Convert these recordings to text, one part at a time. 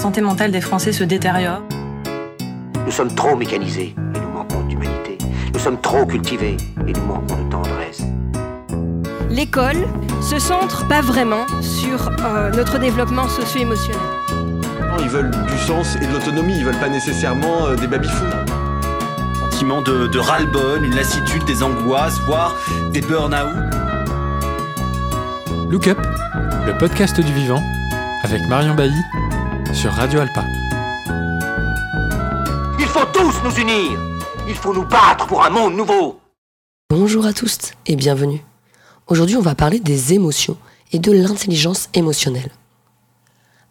santé mentale des Français se détériore. Nous sommes trop mécanisés et nous manquons d'humanité. Nous sommes trop cultivés et nous manquons de tendresse. L'école se centre pas vraiment sur euh, notre développement socio-émotionnel. Ils veulent du sens et de l'autonomie, ils veulent pas nécessairement euh, des baby-fous. Sentiment de, de ras-le-bol, une lassitude, des angoisses, voire des burn-out. Look Up, le podcast du vivant, avec Marion Bailly sur Radio Alpa. Il faut tous nous unir. Il faut nous battre pour un monde nouveau. Bonjour à tous et bienvenue. Aujourd'hui, on va parler des émotions et de l'intelligence émotionnelle.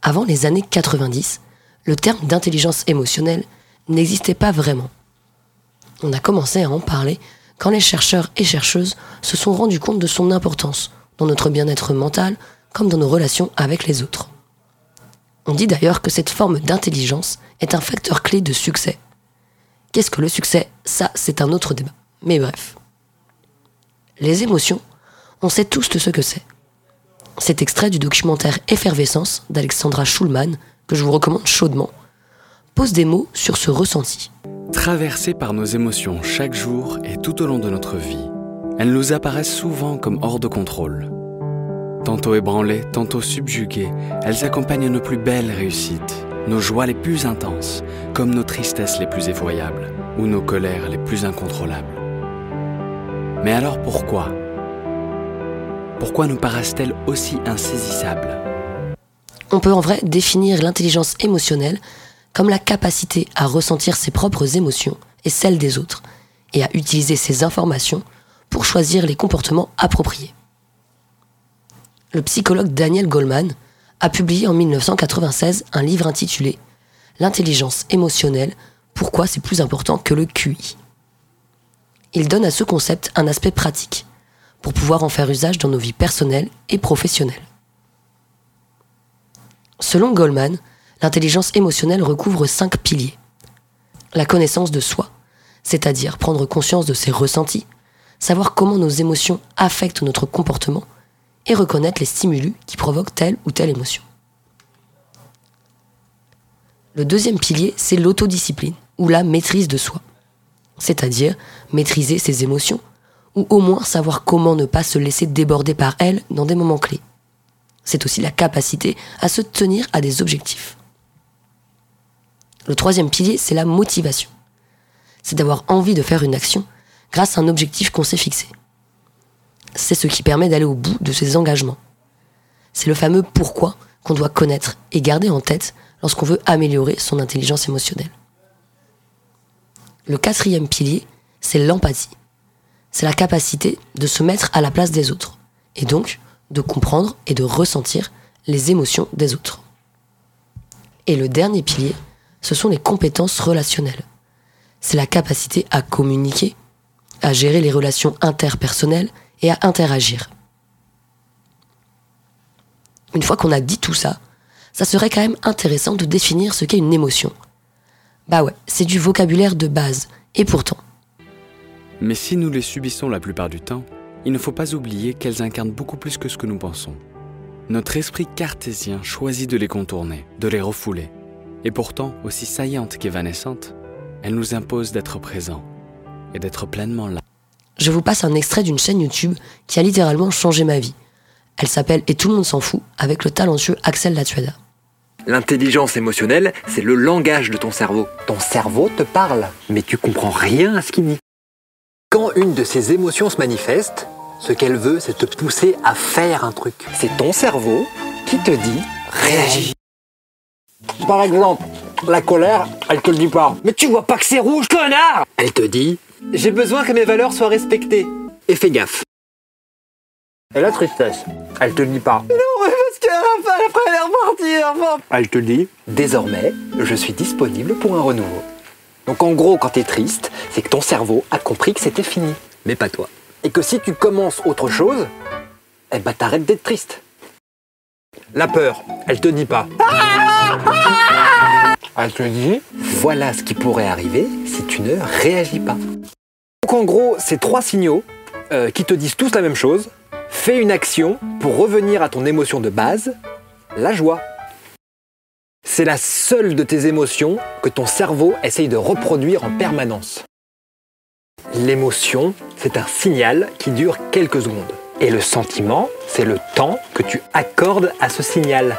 Avant les années 90, le terme d'intelligence émotionnelle n'existait pas vraiment. On a commencé à en parler quand les chercheurs et chercheuses se sont rendus compte de son importance dans notre bien-être mental comme dans nos relations avec les autres. On dit d'ailleurs que cette forme d'intelligence est un facteur clé de succès. Qu'est-ce que le succès? Ça, c'est un autre débat. Mais bref. Les émotions, on sait tous ce que c'est. Cet extrait du documentaire Effervescence d'Alexandra Schulman, que je vous recommande chaudement, pose des mots sur ce ressenti. Traversées par nos émotions chaque jour et tout au long de notre vie, elles nous apparaissent souvent comme hors de contrôle. Tantôt ébranlées, tantôt subjuguées, elles accompagnent nos plus belles réussites, nos joies les plus intenses, comme nos tristesses les plus effroyables, ou nos colères les plus incontrôlables. Mais alors pourquoi? Pourquoi nous paraissent-elles aussi insaisissables? On peut en vrai définir l'intelligence émotionnelle comme la capacité à ressentir ses propres émotions et celles des autres, et à utiliser ces informations pour choisir les comportements appropriés. Le psychologue Daniel Goleman a publié en 1996 un livre intitulé L'intelligence émotionnelle, pourquoi c'est plus important que le QI. Il donne à ce concept un aspect pratique, pour pouvoir en faire usage dans nos vies personnelles et professionnelles. Selon Goleman, l'intelligence émotionnelle recouvre cinq piliers. La connaissance de soi, c'est-à-dire prendre conscience de ses ressentis, savoir comment nos émotions affectent notre comportement et reconnaître les stimulus qui provoquent telle ou telle émotion. Le deuxième pilier, c'est l'autodiscipline ou la maîtrise de soi, c'est-à-dire maîtriser ses émotions ou au moins savoir comment ne pas se laisser déborder par elles dans des moments clés. C'est aussi la capacité à se tenir à des objectifs. Le troisième pilier, c'est la motivation. C'est d'avoir envie de faire une action grâce à un objectif qu'on s'est fixé. C'est ce qui permet d'aller au bout de ses engagements. C'est le fameux pourquoi qu'on doit connaître et garder en tête lorsqu'on veut améliorer son intelligence émotionnelle. Le quatrième pilier, c'est l'empathie. C'est la capacité de se mettre à la place des autres, et donc de comprendre et de ressentir les émotions des autres. Et le dernier pilier, ce sont les compétences relationnelles. C'est la capacité à communiquer, à gérer les relations interpersonnelles et à interagir. Une fois qu'on a dit tout ça, ça serait quand même intéressant de définir ce qu'est une émotion. Bah ouais, c'est du vocabulaire de base, et pourtant. Mais si nous les subissons la plupart du temps, il ne faut pas oublier qu'elles incarnent beaucoup plus que ce que nous pensons. Notre esprit cartésien choisit de les contourner, de les refouler. Et pourtant, aussi saillante qu'évanescente, elle nous impose d'être présent et d'être pleinement là. Je vous passe un extrait d'une chaîne YouTube qui a littéralement changé ma vie. Elle s'appelle Et tout le monde s'en fout avec le talentueux Axel Latueda. L'intelligence émotionnelle, c'est le langage de ton cerveau. Ton cerveau te parle, mais tu comprends rien à ce qu'il dit. Quand une de ces émotions se manifeste, ce qu'elle veut, c'est te pousser à faire un truc. C'est ton cerveau qui te dit réagis. Par exemple, la colère, elle te le dit pas. Mais tu vois pas que c'est rouge, connard Elle te dit J'ai besoin que mes valeurs soient respectées. Et fais gaffe. Et la tristesse, elle te dit pas. Non, mais parce qu'à la fin, après elle est repartie, enfin. Elle te dit Désormais, je suis disponible pour un renouveau. Donc en gros, quand t'es triste, c'est que ton cerveau a compris que c'était fini. Mais pas toi. Et que si tu commences autre chose, eh ben t'arrêtes d'être triste. La peur, elle te dit pas. Elle te dit Voilà ce qui pourrait arriver si tu ne réagis pas. Donc en gros, c'est trois signaux euh, qui te disent tous la même chose. Fais une action pour revenir à ton émotion de base, la joie. c'est la seule de tes émotions que ton cerveau essaye de reproduire en permanence. L'émotion, c'est un signal qui dure quelques secondes. Et le sentiment, c'est le temps que tu accordes à ce signal.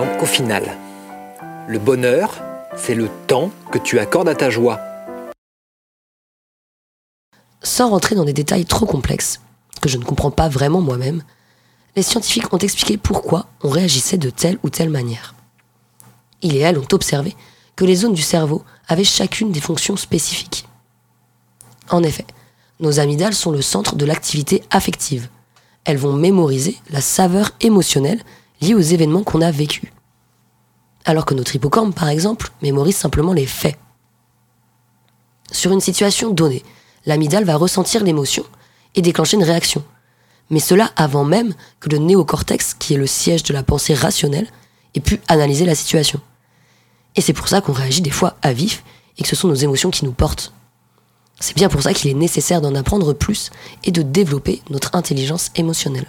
Donc au final, le bonheur, c'est le temps que tu accordes à ta joie. Sans rentrer dans des détails trop complexes, que je ne comprends pas vraiment moi-même, les scientifiques ont expliqué pourquoi on réagissait de telle ou telle manière. Ils et elles ont observé que les zones du cerveau avaient chacune des fonctions spécifiques. En effet, nos amygdales sont le centre de l'activité affective. Elles vont mémoriser la saveur émotionnelle liée aux événements qu'on a vécus. Alors que notre hippocampe, par exemple, mémorise simplement les faits. Sur une situation donnée, l'amygdale va ressentir l'émotion et déclencher une réaction. Mais cela avant même que le néocortex, qui est le siège de la pensée rationnelle, ait pu analyser la situation. Et c'est pour ça qu'on réagit des fois à vif et que ce sont nos émotions qui nous portent. C'est bien pour ça qu'il est nécessaire d'en apprendre plus et de développer notre intelligence émotionnelle.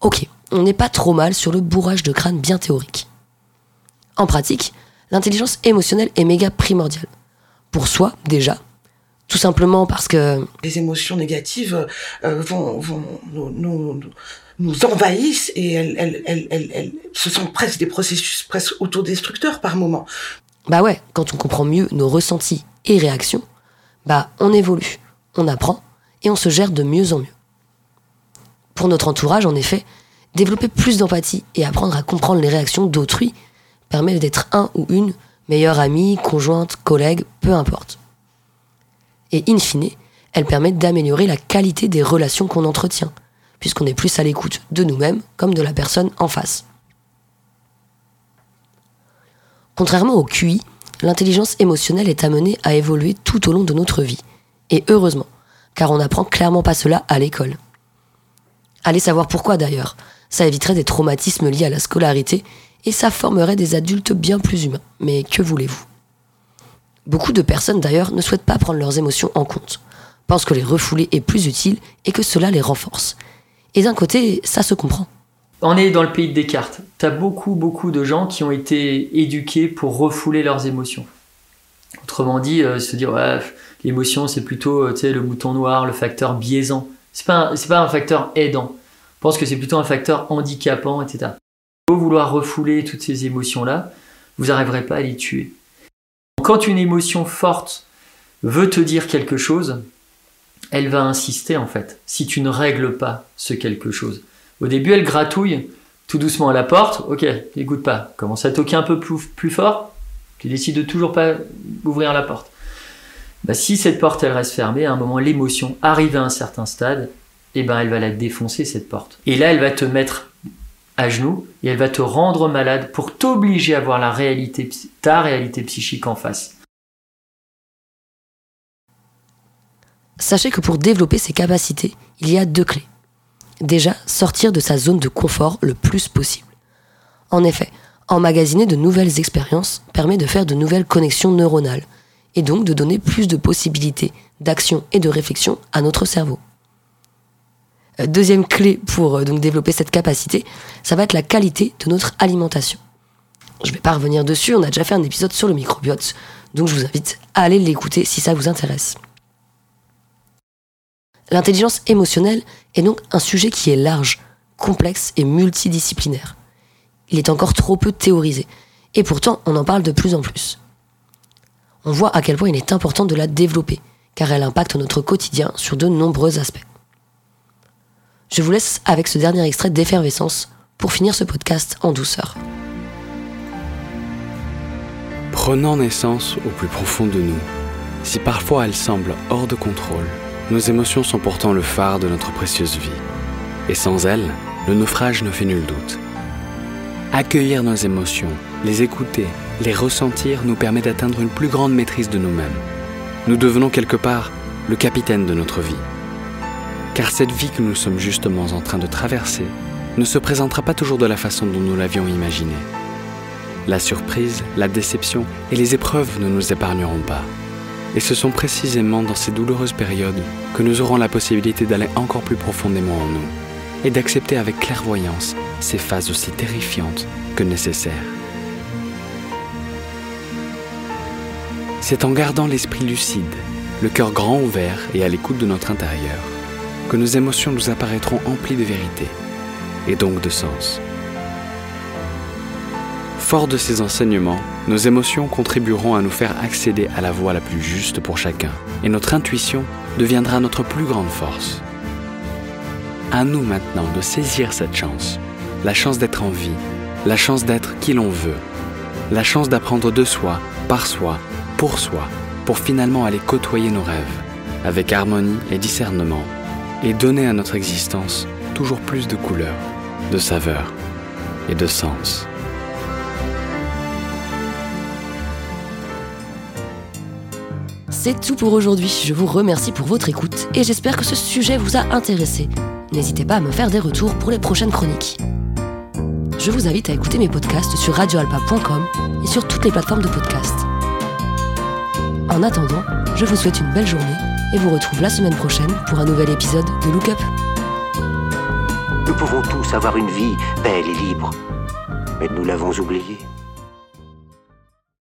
Ok, on n'est pas trop mal sur le bourrage de crâne bien théorique. En pratique, l'intelligence émotionnelle est méga primordiale. Pour soi, déjà. Simplement parce que... Les émotions négatives euh, vont, vont nous, nous, nous, envahissent et elles, elles, elles, elles, ce sont presque des processus presque autodestructeurs par moment. Bah ouais, quand on comprend mieux nos ressentis et réactions, bah on évolue, on apprend et on se gère de mieux en mieux. Pour notre entourage, en effet, développer plus d'empathie et apprendre à comprendre les réactions d'autrui permet d'être un ou une meilleure amie, conjointe, collègue, peu importe. Et in fine, elle permet d'améliorer la qualité des relations qu'on entretient, puisqu'on est plus à l'écoute de nous-mêmes comme de la personne en face. Contrairement au QI, l'intelligence émotionnelle est amenée à évoluer tout au long de notre vie. Et heureusement, car on n'apprend clairement pas cela à l'école. Allez savoir pourquoi d'ailleurs. Ça éviterait des traumatismes liés à la scolarité et ça formerait des adultes bien plus humains. Mais que voulez-vous? Beaucoup de personnes d'ailleurs ne souhaitent pas prendre leurs émotions en compte, pensent que les refouler est plus utile et que cela les renforce. Et d'un côté, ça se comprend. On est dans le pays de Descartes. T'as beaucoup, beaucoup de gens qui ont été éduqués pour refouler leurs émotions. Autrement dit, euh, se dire, l'émotion, c'est plutôt euh, le mouton noir, le facteur biaisant. C'est pas, c'est pas un facteur aidant. Je pense que c'est plutôt un facteur handicapant, etc. Faut vouloir refouler toutes ces émotions-là, vous n'arriverez pas à les tuer. Quand une émotion forte veut te dire quelque chose, elle va insister en fait, si tu ne règles pas ce quelque chose. Au début, elle gratouille tout doucement à la porte. Ok, n'écoute pas. Commence à toquer un peu plus, fort. Tu décides de toujours pas ouvrir la porte. Bah, si cette porte elle reste fermée, à un moment l'émotion arrive à un certain stade, et eh ben elle va la défoncer cette porte. Et là elle va te mettre à genoux et elle va te rendre malade pour t'obliger à voir la réalité, ta réalité psychique en face. Sachez que pour développer ces capacités, il y a deux clés. Déjà, sortir de sa zone de confort le plus possible. En effet, emmagasiner de nouvelles expériences permet de faire de nouvelles connexions neuronales, et donc de donner plus de possibilités d'action et de réflexion à notre cerveau. Deuxième clé pour euh, développer cette capacité, ça va être la qualité de notre alimentation. Je ne vais pas revenir dessus, on a déjà fait un épisode sur le microbiote, donc je vous invite à aller l'écouter si ça vous intéresse. L'intelligence émotionnelle est donc un sujet qui est large, complexe et multidisciplinaire. Il est encore trop peu théorisé, et pourtant on en parle de plus en plus. On voit à quel point il est important de la développer, car elle impacte notre quotidien sur de nombreux aspects. Je vous laisse avec ce dernier extrait d'effervescence pour finir ce podcast en douceur. Prenant naissance au plus profond de nous, si parfois elles semblent hors de contrôle, nos émotions sont pourtant le phare de notre précieuse vie. Et sans elles, le naufrage ne fait nul doute. Accueillir nos émotions, les écouter, les ressentir nous permet d'atteindre une plus grande maîtrise de nous-mêmes. Nous devenons quelque part le capitaine de notre vie car cette vie que nous sommes justement en train de traverser ne se présentera pas toujours de la façon dont nous l'avions imaginée. La surprise, la déception et les épreuves ne nous épargneront pas. Et ce sont précisément dans ces douloureuses périodes que nous aurons la possibilité d'aller encore plus profondément en nous et d'accepter avec clairvoyance ces phases aussi terrifiantes que nécessaires. C'est en gardant l'esprit lucide, le cœur grand ouvert et à l'écoute de notre intérieur que nos émotions nous apparaîtront emplies de vérité, et donc de sens. Fort de ces enseignements, nos émotions contribueront à nous faire accéder à la voie la plus juste pour chacun, et notre intuition deviendra notre plus grande force. À nous maintenant de saisir cette chance, la chance d'être en vie, la chance d'être qui l'on veut, la chance d'apprendre de soi, par soi, pour soi, pour finalement aller côtoyer nos rêves, avec harmonie et discernement, et donner à notre existence toujours plus de couleurs, de saveurs et de sens. C'est tout pour aujourd'hui. Je vous remercie pour votre écoute et j'espère que ce sujet vous a intéressé. N'hésitez pas à me faire des retours pour les prochaines chroniques. Je vous invite à écouter mes podcasts sur radioalpa.com et sur toutes les plateformes de podcast. En attendant, je vous souhaite une belle journée et vous retrouve la semaine prochaine pour un nouvel épisode de Look Up. Nous pouvons tous avoir une vie belle et libre, mais nous l'avons oubliée.